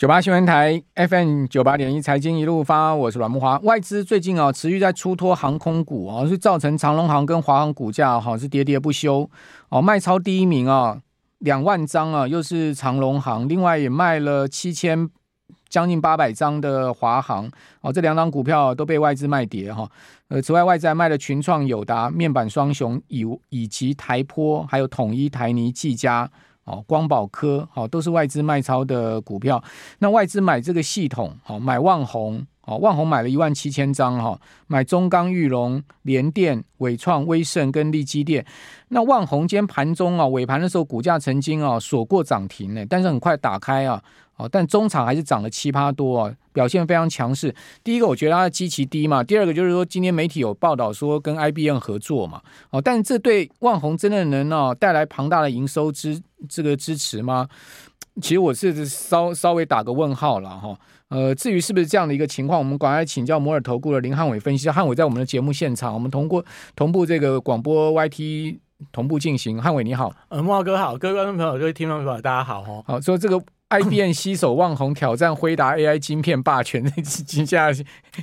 九八新闻台 FM 九八点一财经一路发，我是阮木华。外资最近啊持续在出脱航空股啊，是造成长荣航跟华航股价好是跌跌不休哦。卖超第一名啊，两万张啊，又是长荣航，另外也卖了七千将近八百张的华航哦。这两档股票都被外资卖跌哈。呃，此外外资还卖了群创、友达、面板双雄以以及台坡，还有统一、台泥、技嘉。哦，光宝科哦，都是外资卖超的股票。那外资买这个系统，哦买旺宏，哦，万宏买了一万七千张哈，买中钢、裕隆、联电、纬创、威盛跟力积电。那万宏今天盘中啊，尾盘的时候股价曾经啊锁过涨停呢，但是很快打开啊。哦，但中场还是涨了七八多啊，表现非常强势。第一个，我觉得它的基期低嘛；第二个，就是说今天媒体有报道说跟 IBM 合作嘛。哦，但是这对万宏真的能哦带来庞大的营收支这个支持吗？其实我是稍稍微打个问号了哈。呃，至于是不是这样的一个情况，我们赶快请教摩尔投顾的林汉伟分析。汉伟在我们的节目现场，我们通过同步这个广播 YT 同步进行。汉伟你好，呃，慕驊哥好，各位观众朋友、各位听众朋友，大家好哈。好，说这个。IBM 携手望红挑战辉达 AI 晶片霸权，惊讶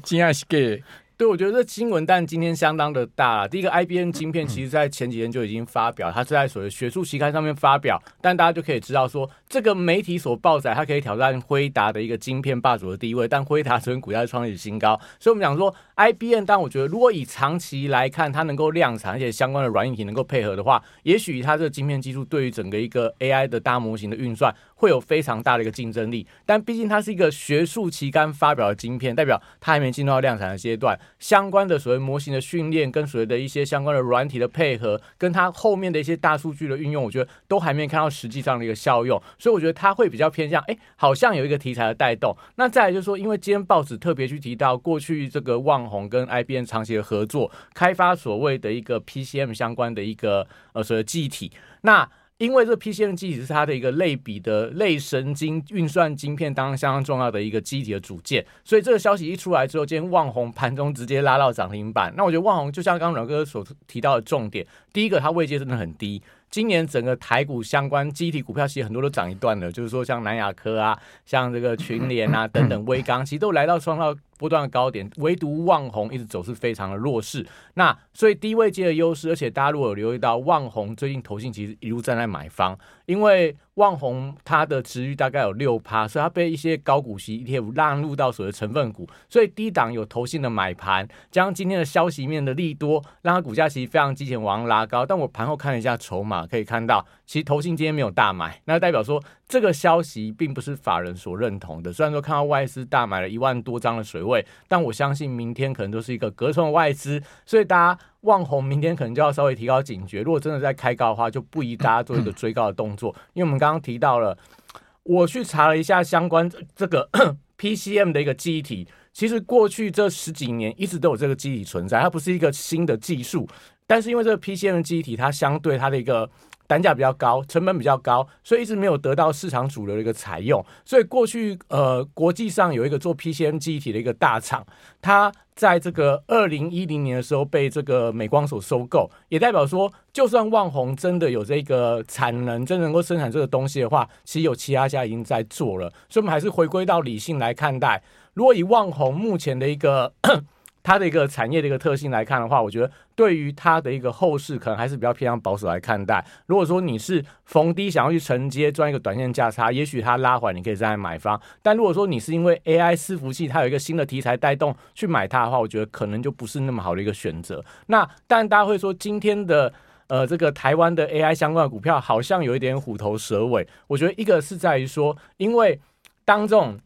惊吓死给。对，我觉得这新闻但今天相当的大。第一个，IBM 晶片其实在前几天就已经发表，它是在所谓学术期刊上面发表，但大家就可以知道说，这个媒体所报载，它可以挑战辉达的一个晶片霸主的地位。但辉达昨天股价创历史新高，所以我们讲说，IBM，但我觉得如果以长期来看，它能够量产，而且相关的软硬体能够配合的话，也许它这个晶片技术对于整个一个 AI 的大模型的运算会有非常大的一个竞争力。但毕竟它是一个学术期刊发表的晶片，代表它还没进入到量产的阶段。相关的所谓模型的训练，跟所谓的一些相关的软体的配合，跟它后面的一些大数据的运用，我觉得都还没看到实际上的一个效用，所以我觉得它会比较偏向，哎，好像有一个题材的带动。那再来就是说，因为今天报纸特别去提到，过去这个旺宏跟 IBM 长期的合作，开发所谓的一个 PCM 相关的一个呃所谓的记忆体，那。因为这 PCM 记忆体是它的一个类比的类神经运算晶片当中相当重要的一个记忆体的组件，所以这个消息一出来之后，今天旺宏盘中直接拉到涨停板。那我觉得旺宏就像刚刚阮哥所提到的重点，第一个它位阶真的很低。今年整个台股相关记忆体股票其实很多都涨一段了，就是说像南亚科啊，像这个群联啊 等等，微刚其实都来到创造波段的高点，唯独旺宏一直走势非常的弱势。那所以低位阶的优势，而且大家如果有留意到旺宏最近投信其实一路站在买方，因为旺宏它的持率大概有六趴，所以它被一些高股息 ETF 纳入到所谓成分股，所以低档有投信的买盘，加上今天的消息面的利多，让它股价其实非常激前往上拉高。但我盘后看了一下筹码，可以看到其实投信今天没有大买，那代表说这个消息并不是法人所认同的。虽然说看到外资大买了一万多张的水位，但我相信明天可能都是一个隔空外资，所以大家。望红明天可能就要稍微提高警觉，如果真的在开高的话，就不宜大家做一个追高的动作。因为我们刚刚提到了，我去查了一下相关这个 PCM 的一个记忆体，其实过去这十几年一直都有这个记忆体存在，它不是一个新的技术，但是因为这个 PCM 记忆体它相对它的一个。单价比较高，成本比较高，所以一直没有得到市场主流的一个采用。所以过去呃，国际上有一个做 PCM 记忆体的一个大厂，它在这个二零一零年的时候被这个美光所收购，也代表说，就算旺宏真的有这个产能，真能够生产这个东西的话，其实有其他家已经在做了。所以，我们还是回归到理性来看待。如果以旺宏目前的一个。它的一个产业的一个特性来看的话，我觉得对于它的一个后市可能还是比较偏向保守来看待。如果说你是逢低想要去承接赚一个短线价差，也许它拉回你可以再来买方。但如果说你是因为 AI 伺服器它有一个新的题材带动去买它的话，我觉得可能就不是那么好的一个选择。那但大家会说今天的呃这个台湾的 AI 相关的股票好像有一点虎头蛇尾。我觉得一个是在于说，因为当这种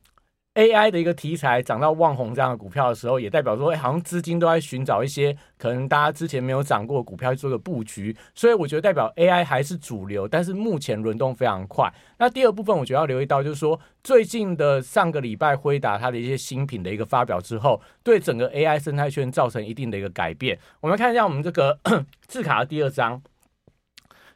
AI 的一个题材涨到旺红这样的股票的时候，也代表说，好像资金都在寻找一些可能大家之前没有涨过的股票去做个布局，所以我觉得代表 AI 还是主流，但是目前轮动非常快。那第二部分，我觉得要留意到，就是说最近的上个礼拜辉达它的一些新品的一个发表之后，对整个 AI 生态圈造成一定的一个改变。我们看一下我们这个 字卡的第二张，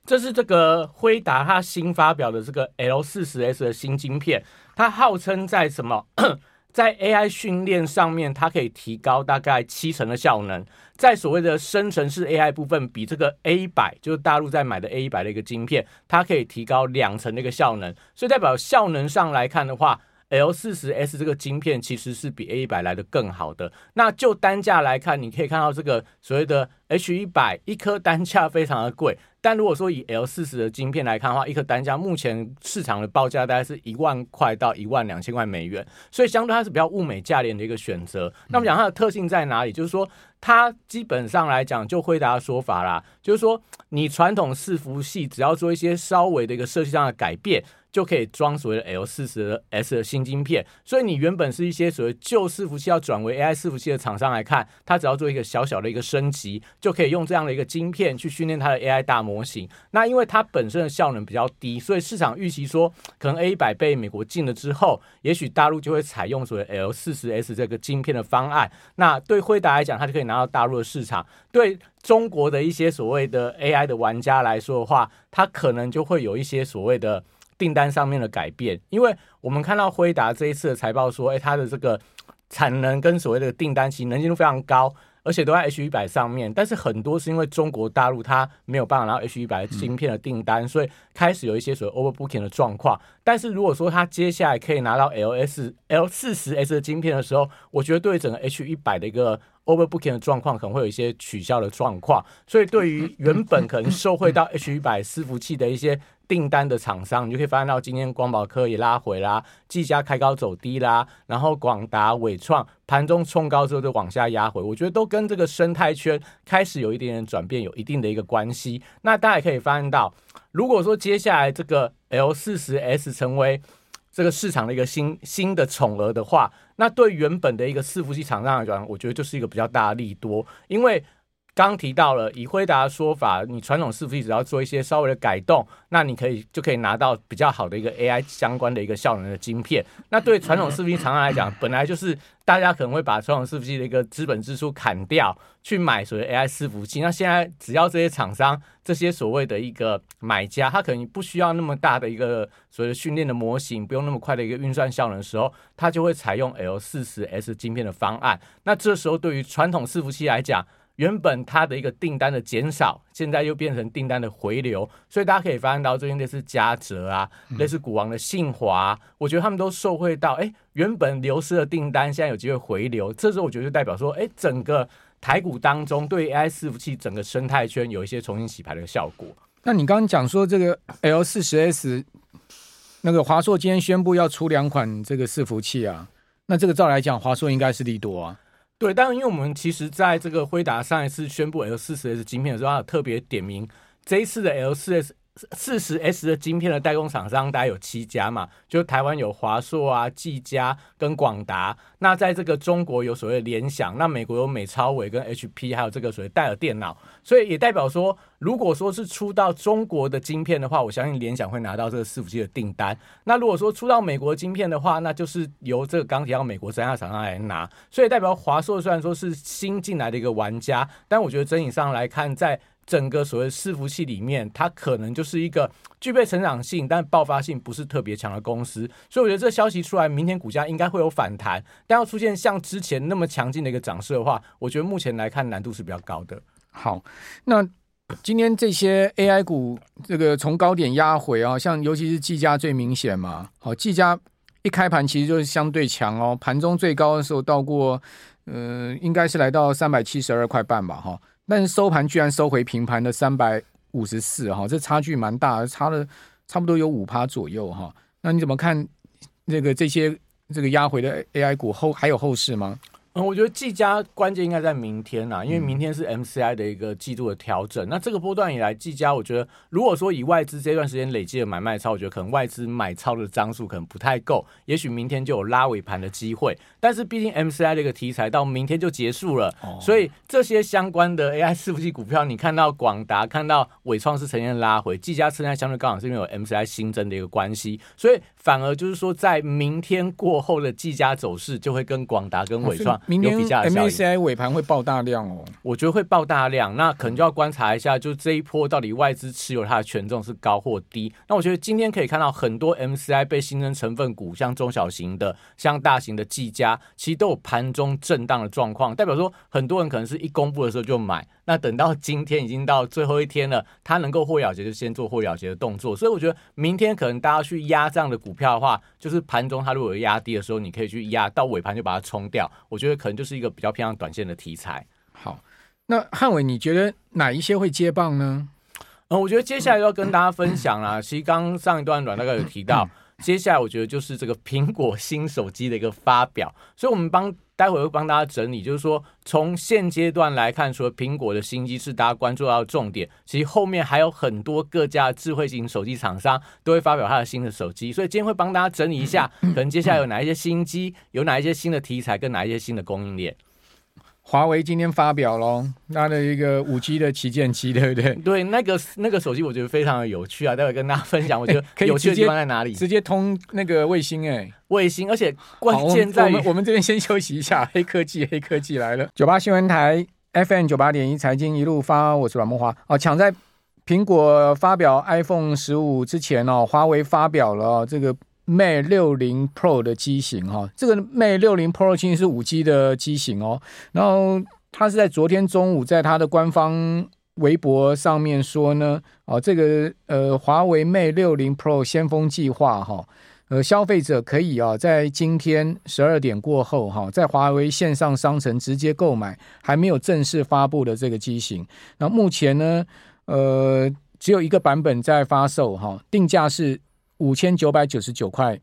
这是这个辉达它新发表的这个 L 四十 S 的新晶片。它号称在什么，在 AI 训练上面，它可以提高大概七成的效能，在所谓的生成式 AI 部分，比这个 A 一百，就是大陆在买的 A 一百的一个晶片，它可以提高两成的一个效能。所以代表效能上来看的话 L 四十 S 这个晶片其实是比 A 一百来的更好的。那就单价来看，你可以看到这个所谓的 H 一百一颗单价非常的贵。但如果说以 L 四十的晶片来看的话，一颗单价目前市场的报价大概是一万块到一万两千块美元，所以相对它是比较物美价廉的一个选择。那我们讲它的特性在哪里？就是说它基本上来讲，就回答的说法啦，就是说你传统伺服器只要做一些稍微的一个设计上的改变。就可以装所谓的 L 四十 S 的新晶片，所以你原本是一些所谓旧伺服器要转为 AI 伺服器的厂商来看，它只要做一个小小的一个升级，就可以用这样的一个晶片去训练它的 AI 大模型。那因为它本身的效能比较低，所以市场预期说，可能 A 一百被美国禁了之后，也许大陆就会采用所谓 L 四十 S 这个晶片的方案。那对辉达来讲，它就可以拿到大陆的市场；对中国的一些所谓的 AI 的玩家来说的话，它可能就会有一些所谓的。订单上面的改变，因为我们看到辉达这一次的财报说，哎，它的这个产能跟所谓的订单其实能见度非常高，而且都在 H 一百上面。但是很多是因为中国大陆它没有办法拿到 H 一百芯片的订单，所以开始有一些所谓 overbooking 的状况。但是如果说它接下来可以拿到 L S L 四十 S 的芯片的时候，我觉得对整个 H 一百的一个 overbooking 的状况可能会有一些取消的状况。所以对于原本可能受惠到 H 一百伺服器的一些订单的厂商，你就可以发现到今天光宝科也拉回啦，技嘉开高走低啦，然后广达、伟创盘中冲高之后就往下压回，我觉得都跟这个生态圈开始有一点点转变有一定的一个关系。那大家也可以发现到，如果说接下来这个 L 四十 S 成为这个市场的一个新新的宠儿的话，那对原本的一个伺服器厂商来讲，我觉得就是一个比较大的利多，因为。刚提到了，以辉达的说法，你传统伺服器只要做一些稍微的改动，那你可以就可以拿到比较好的一个 AI 相关的一个效能的晶片。那对传统伺服器厂商来讲，本来就是大家可能会把传统伺服器的一个资本支出砍掉，去买所谓 AI 伺服器。那现在只要这些厂商这些所谓的一个买家，他可能不需要那么大的一个所谓的训练的模型，不用那么快的一个运算效能的时候，他就会采用 L 四十 S 晶片的方案。那这时候对于传统伺服器来讲，原本它的一个订单的减少，现在又变成订单的回流，所以大家可以发现到最近类似嘉泽啊，类似股王的信华，我觉得他们都受惠到，哎，原本流失的订单现在有机会回流，这时候我觉得就代表说，哎，整个台股当中对 AI 伺服器整个生态圈有一些重新洗牌的效果。那你刚刚讲说这个 L 四十 S，那个华硕今天宣布要出两款这个伺服器啊，那这个照来讲，华硕应该是利多啊。对，但因为我们其实在这个辉达上一次宣布 L 四十 S 晶片的时候，它有特别点名这一次的 L 四 S。四十 S 的晶片的代工厂商大概有七家嘛，就台湾有华硕啊、技嘉跟广达。那在这个中国有所谓联想，那美国有美超伟跟 HP，还有这个所谓戴尔电脑。所以也代表说，如果说是出到中国的晶片的话，我相信联想会拿到这个伺服器的订单。那如果说出到美国的晶片的话，那就是由这个钢铁到美国三大厂商来拿。所以代表华硕虽然说是新进来的一个玩家，但我觉得整体上来看，在整个所谓伺服器里面，它可能就是一个具备成长性，但爆发性不是特别强的公司。所以我觉得这消息出来，明天股价应该会有反弹。但要出现像之前那么强劲的一个涨势的话，我觉得目前来看难度是比较高的。好，那今天这些 AI 股这个从高点压回啊，像尤其是技嘉最明显嘛。好，技嘉一开盘其实就是相对强哦，盘中最高的时候到过，呃，应该是来到三百七十二块半吧，哈。但是收盘居然收回平盘的三百五十四哈，这差距蛮大，差了差不多有五趴左右哈。那你怎么看这个这些这个压回的 AI 股后还有后市吗？嗯，我觉得技嘉关键应该在明天呐，因为明天是 MCI 的一个季度的调整。嗯、那这个波段以来，技嘉我觉得，如果说以外资这段时间累积的买卖超，我觉得可能外资买超的张数可能不太够，也许明天就有拉尾盘的机会。但是毕竟 MCI 的一个题材到明天就结束了，哦、所以这些相关的 AI 伺服器股票，你看到广达、看到伟创是呈现拉回，技嘉现在相对刚好是因为有 MCI 新增的一个关系，所以反而就是说在明天过后的技嘉走势就会跟广达跟伟创。明天 MACI 尾盘会爆大量哦，我觉得会爆大量，那可能就要观察一下，就这一波到底外资持有它的权重是高或低。那我觉得今天可以看到很多 MCI 被新增成分股，像中小型的、像大型的技嘉，其实都有盘中震荡的状况，代表说很多人可能是一公布的时候就买。那等到今天已经到最后一天了，它能够获利了结就先做获利了结的动作。所以我觉得明天可能大家去压这样的股票的话，就是盘中它如果有压低的时候，你可以去压，到尾盘就把它冲掉。我觉得可能就是一个比较偏向短线的题材。好，那汉伟，你觉得哪一些会接棒呢？嗯，我觉得接下来要跟大家分享啦。其实刚上一段阮大概有提到，接下来我觉得就是这个苹果新手机的一个发表，所以我们帮待会会帮大家整理，就是说从现阶段来看，除了苹果的新机是大家关注到的重点，其实后面还有很多各家智慧型手机厂商都会发表它的新的手机，所以今天会帮大家整理一下，可能接下来有哪一些新机，有哪一些新的题材，跟哪一些新的供应链。华为今天发表了它的一个五 G 的旗舰机，对不对？对，那个那个手机我觉得非常的有趣啊，待会跟大家分享。我觉得 有趣的地方在哪里？直接通那个卫星哎、欸，卫星，而且关键在于我们我们这边先休息一下，黑科技黑科技来了。九八新闻台 FM 九八点一财经一路发，我是阮梦华哦。抢在苹果发表 iPhone 十五之前哦，华为发表了这个。Mate 六零 Pro 的机型哈，这个 Mate 六零 Pro 其实是五 G 的机型哦。然后它是在昨天中午在它的官方微博上面说呢，哦，这个呃华为 Mate 六零 Pro 先锋计划哈，呃消费者可以啊在今天十二点过后哈，在华为线上商城直接购买还没有正式发布的这个机型。那目前呢，呃只有一个版本在发售哈，定价是。五千九百九十九块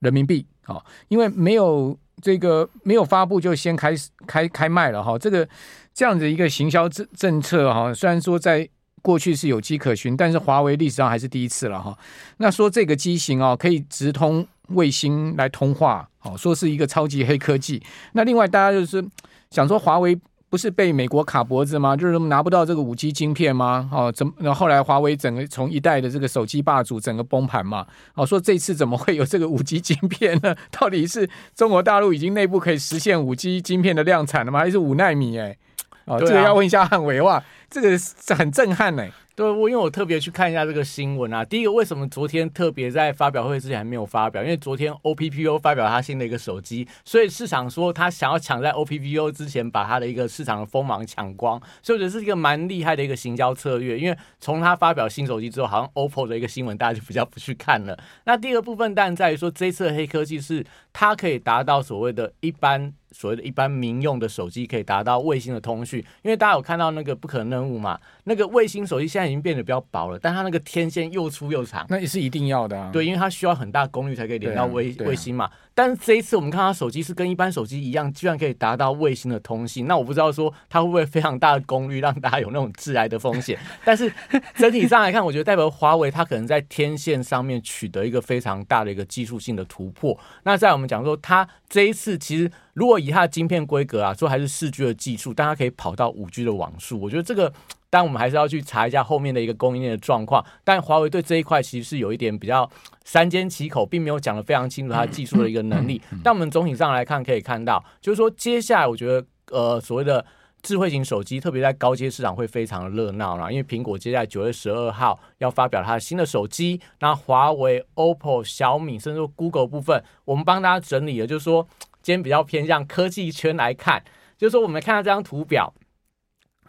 人民币，好，因为没有这个没有发布就先开始开开卖了哈，这个这样子一个行销政政策哈，虽然说在过去是有迹可循，但是华为历史上还是第一次了哈。那说这个机型哦，可以直通卫星来通话，好，说是一个超级黑科技。那另外大家就是想说华为。不是被美国卡脖子吗？就是拿不到这个五 G 晶片吗？哦，怎么？然后后来华为整个从一代的这个手机霸主整个崩盘嘛？哦，说这次怎么会有这个五 G 晶片呢？到底是中国大陆已经内部可以实现五 G 晶片的量产了吗？还是五纳米？哎，哦，这个要问一下汉伟哇，这个是很震撼哎。对，我因为我特别去看一下这个新闻啊。第一个，为什么昨天特别在发表会之前还没有发表？因为昨天 OPPO 发表他新的一个手机，所以市场说他想要抢在 OPPO 之前把他的一个市场的锋芒抢光，所以我觉得是一个蛮厉害的一个行销策略。因为从他发表新手机之后，好像 OPPO 的一个新闻大家就比较不去看了。那第二个部分当然在于说，这一次的黑科技是它可以达到所谓的一般。所谓的一般民用的手机可以达到卫星的通讯，因为大家有看到那个不可能任务嘛？那个卫星手机现在已经变得比较薄了，但它那个天线又粗又长，那也是一定要的啊。对，因为它需要很大功率才可以连到卫卫星嘛。但是这一次我们看他手机是跟一般手机一样，居然可以达到卫星的通信。那我不知道说它会不会非常大的功率让大家有那种致癌的风险。但是整体上来看，我觉得代表华为它可能在天线上面取得一个非常大的一个技术性的突破。那在我们讲说，它这一次其实。如果以它的晶片规格啊，说还是四 G 的技术，但它可以跑到五 G 的网速，我觉得这个，当然我们还是要去查一下后面的一个供应链的状况。但华为对这一块其实是有一点比较三缄其口，并没有讲得非常清楚它技术的一个能力。但我们总体上来看，可以看到，就是说接下来我觉得，呃，所谓的智慧型手机，特别在高阶市场会非常的热闹啦，因为苹果接下来九月十二号要发表它的新的手机，那华为、OPPO、小米，甚至说 Google 部分，我们帮大家整理了，就是说。今天比较偏向科技圈来看，就是说我们看到这张图表，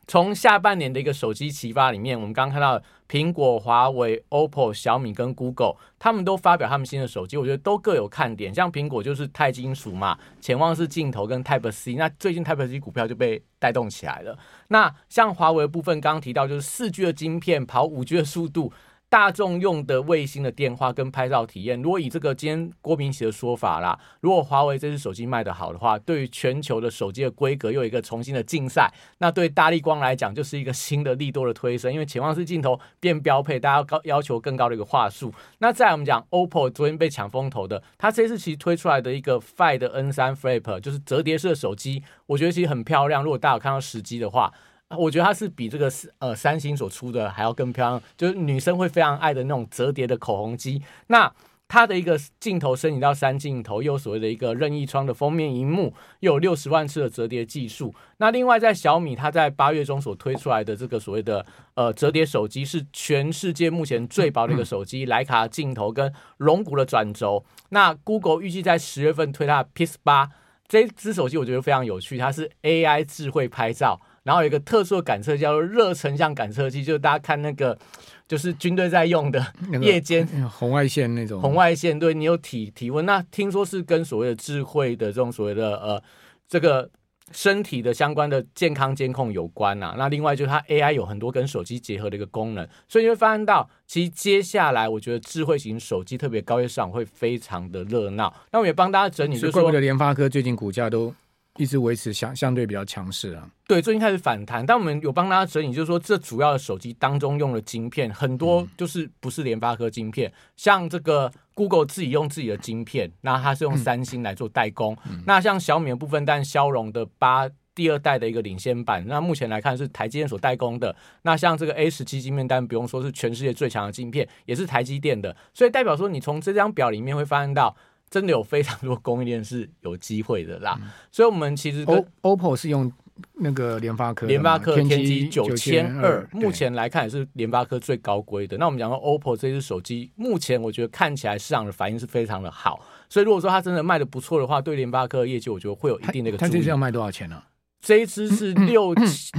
从下半年的一个手机齐发里面，我们刚刚看到苹果、华为、OPPO、小米跟 Google，他们都发表他们新的手机，我觉得都各有看点。像苹果就是钛金属嘛，潜望式镜头跟 Type C，那最近 Type C 股票就被带动起来了。那像华为的部分，刚刚提到就是四 G 的晶片跑五 G 的速度。大众用的卫星的电话跟拍照体验，如果以这个今天郭明錤的说法啦，如果华为这支手机卖得好的话，对于全球的手机的规格又有一个重新的竞赛，那对大立光来讲就是一个新的利多的推升，因为潜望式镜头变标配，大家高要求更高的一个画素。那再我们讲 OPPO 昨天被抢风头的，它这次其实推出来的一个 Find N3 Flip 就是折叠式的手机，我觉得其实很漂亮。如果大家有看到实机的话。我觉得它是比这个呃三星所出的还要更漂亮，就是女生会非常爱的那种折叠的口红机。那它的一个镜头升级到三镜头，又所谓的一个任意窗的封面荧幕，又有六十万次的折叠技术。那另外在小米，它在八月中所推出来的这个所谓的呃折叠手机，是全世界目前最薄的一个手机，徕卡镜头跟龙骨的转轴。那 Google 预计在十月份推它的 Pix 八这支手机，我觉得非常有趣，它是 AI 智慧拍照。然后有一个特殊的感测叫做热成像感测器，就是大家看那个就是军队在用的夜间红外线那种红外线，对你有体体温，那听说是跟所谓的智慧的这种所谓的呃这个。身体的相关的健康监控有关呐、啊，那另外就是它 AI 有很多跟手机结合的一个功能，所以你会发现到，其实接下来我觉得智慧型手机特别高阶市场会非常的热闹。那我也帮大家整理，就是说，怪不得联发科最近股价都。一直维持相相对比较强势啊，对，最近开始反弹，但我们有帮大家整理，就是说这主要的手机当中用的晶片很多就是不是联发科晶片，嗯、像这个 Google 自己用自己的晶片，那它是用三星来做代工，嗯、那像小米的部分，但骁龙的八第二代的一个领先版，那目前来看是台积电所代工的，那像这个 A 十七晶片，但不用说是全世界最强的晶片，也是台积电的，所以代表说你从这张表里面会发现到。真的有非常多供应链是有机会的啦，嗯、所以，我们其实 OPPO 是用那个联发科，联发科天玑九千二，目前来看也是联发科最高规的。那我们讲到 OPPO 这只手机，目前我觉得看起来市场的反应是非常的好，所以如果说它真的卖的不错的话，对联发科的业绩，我觉得会有一定的一个。它这支要卖多少钱呢、啊？这一只是六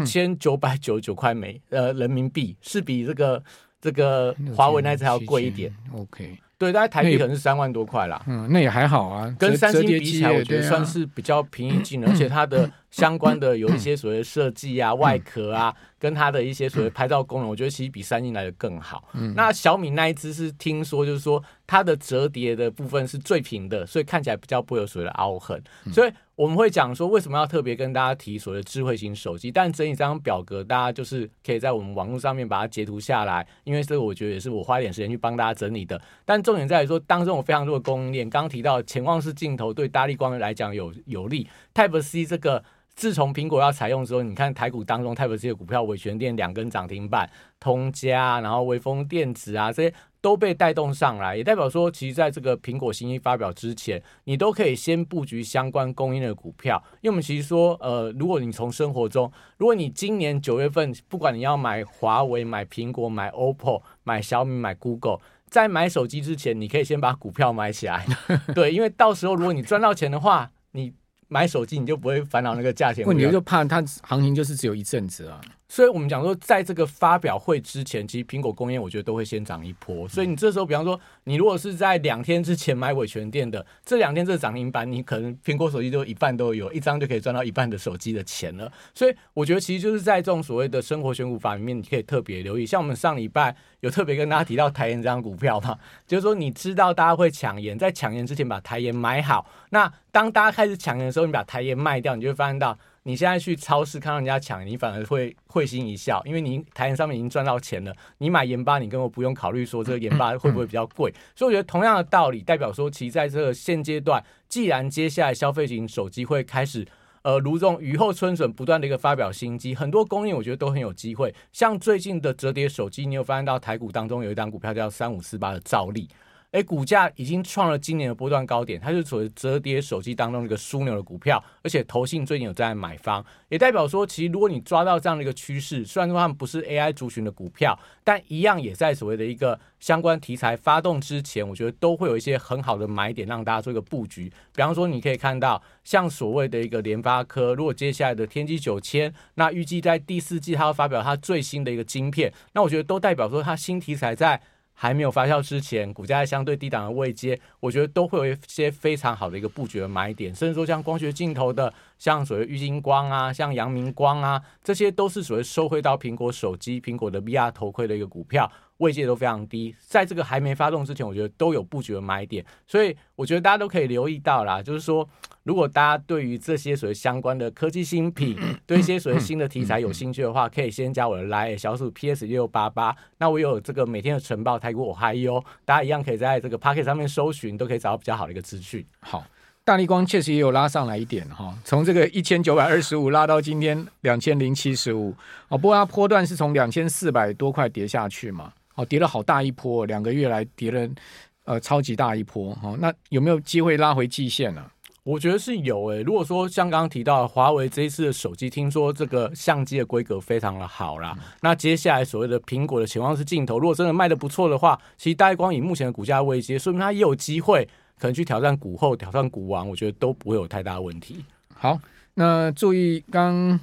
千九百九十九块美呃人民币，是比这个这个华为那只还要贵一点。OK。对，大概台币可能是三万多块啦。嗯，那也还好啊，跟三星比起来，我觉得算是比较平易近人，而且它的相关的有一些所谓的设计啊、外壳啊，跟它的一些所谓拍照功能，我觉得其实比三星来的更好。嗯，那小米那一只是听说就是说它的折叠的部分是最平的，所以看起来比较不会有所谓的凹痕，所以。我们会讲说，为什么要特别跟大家提所谓的智慧型手机？但整理这张表格，大家就是可以在我们网络上面把它截图下来，因为这个我觉得也是我花一点时间去帮大家整理的。但重点在于说，当中有非常多的供应链，刚刚提到潜望式镜头对大力光来讲有有利，Type C 这个自从苹果要采用之后，你看台股当中 Type C 的股票，伟诠电两根涨停板，通家，然后微风电子啊这些。都被带动上来，也代表说，其实在这个苹果新机发表之前，你都可以先布局相关供应的股票。因为我们其实说，呃，如果你从生活中，如果你今年九月份，不管你要买华为、买苹果、买 OPPO、买小米、买 Google，在买手机之前，你可以先把股票买起来。对，因为到时候如果你赚到钱的话，你买手机你就不会烦恼那个价钱。问题就怕它行情就是只有一阵子啊。所以我们讲说，在这个发表会之前，其实苹果供应链我觉得都会先涨一波。所以你这时候，比方说，你如果是在两天之前买伟权店的，这两天这个涨停板，你可能苹果手机就一半都有，一张就可以赚到一半的手机的钱了。所以我觉得，其实就是在这种所谓的生活选股法里面，你可以特别留意。像我们上礼拜有特别跟大家提到台盐这张股票嘛，就是说你知道大家会抢盐，在抢盐之前把台盐买好。那当大家开始抢盐的时候，你把台盐卖掉，你就会发现到。你现在去超市看到人家抢，你反而会会心一笑，因为你台盐上面已经赚到钱了。你买盐巴，你根本不用考虑说这个盐巴会不会比较贵。所以我觉得同样的道理，代表说，其实在这个现阶段，既然接下来消费型手机会开始，呃，如这种雨后春笋，不断的一个发表新机，很多供应我觉得都很有机会。像最近的折叠手机，你有发现到台股当中有一档股票叫三五四八的兆利。哎，股价已经创了今年的波段高点，它是属于折叠手机当中一个枢纽的股票，而且投信最近有在买方，也代表说，其实如果你抓到这样的一个趋势，虽然说它们不是 AI 族群的股票，但一样也在所谓的一个相关题材发动之前，我觉得都会有一些很好的买点让大家做一个布局。比方说，你可以看到像所谓的一个联发科，如果接下来的天玑九千，那预计在第四季它要发表它最新的一个晶片，那我觉得都代表说它新题材在。还没有发酵之前，股价在相对低档的位阶，我觉得都会有一些非常好的一个布局的买点，甚至说像光学镜头的，像所谓郁金光啊，像阳明光啊，这些都是所谓收回到苹果手机、苹果的 VR 头盔的一个股票。位阶都非常低，在这个还没发动之前，我觉得都有布局的买点，所以我觉得大家都可以留意到啦。就是说，如果大家对于这些所谓相关的科技新品，对一些所谓新的题材有兴趣的话，可以先加我的 LINE 小鼠 PS 六八八。那我有这个每天的晨报，台股我还有，大家一样可以在这个 Pocket 上面搜寻，都可以找到比较好的一个资讯。好，大立光确实也有拉上来一点哈，从这个一千九百二十五拉到今天两千零七十五哦，不过它波段是从两千四百多块跌下去嘛。哦，跌了好大一波，两个月来跌了，呃，超级大一波哈、哦。那有没有机会拉回季线呢、啊？我觉得是有诶、欸。如果说像刚刚提到华为这一次的手机，听说这个相机的规格非常的好啦。嗯、那接下来所谓的苹果的潜望式镜头，如果真的卖的不错的话，其实大立光以目前的股价位阶，说明它也有机会可能去挑战股后、挑战股王，我觉得都不会有太大问题。好，那注意刚。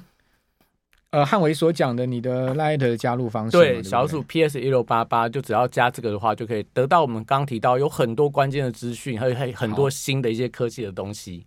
呃汉伟所讲的你的 Light 的加入方式，对，对对小组 PS 一六八八，就只要加这个的话，就可以得到我们刚提到有很多关键的资讯，还有还有很多新的一些科技的东西。